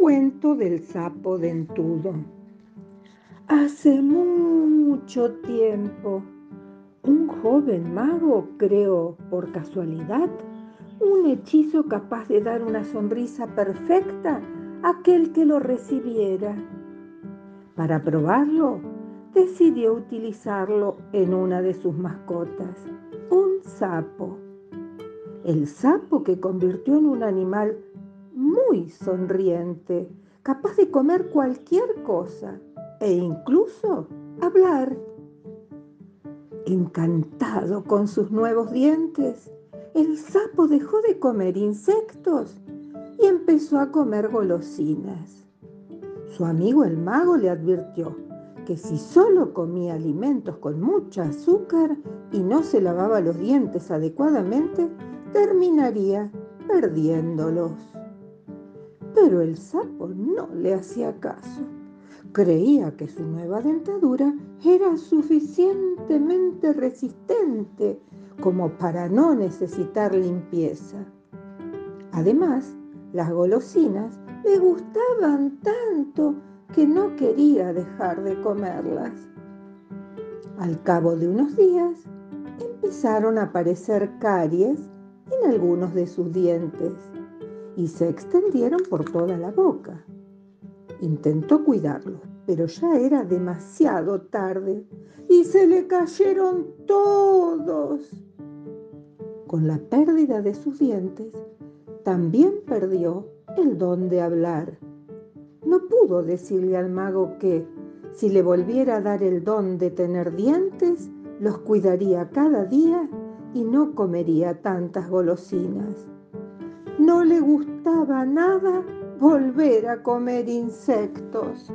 del sapo dentudo. Hace mucho tiempo, un joven mago creó, por casualidad, un hechizo capaz de dar una sonrisa perfecta a aquel que lo recibiera. Para probarlo, decidió utilizarlo en una de sus mascotas, un sapo. El sapo que convirtió en un animal muy sonriente, capaz de comer cualquier cosa e incluso hablar. Encantado con sus nuevos dientes, el sapo dejó de comer insectos y empezó a comer golosinas. Su amigo el mago le advirtió que si solo comía alimentos con mucha azúcar y no se lavaba los dientes adecuadamente, terminaría perdiéndolos. Pero el sapo no le hacía caso. Creía que su nueva dentadura era suficientemente resistente como para no necesitar limpieza. Además, las golosinas le gustaban tanto que no quería dejar de comerlas. Al cabo de unos días, empezaron a aparecer caries en algunos de sus dientes y se extendieron por toda la boca. Intentó cuidarlos, pero ya era demasiado tarde y se le cayeron todos. Con la pérdida de sus dientes, también perdió el don de hablar. No pudo decirle al mago que, si le volviera a dar el don de tener dientes, los cuidaría cada día y no comería tantas golosinas. No le gustaba nada volver a comer insectos.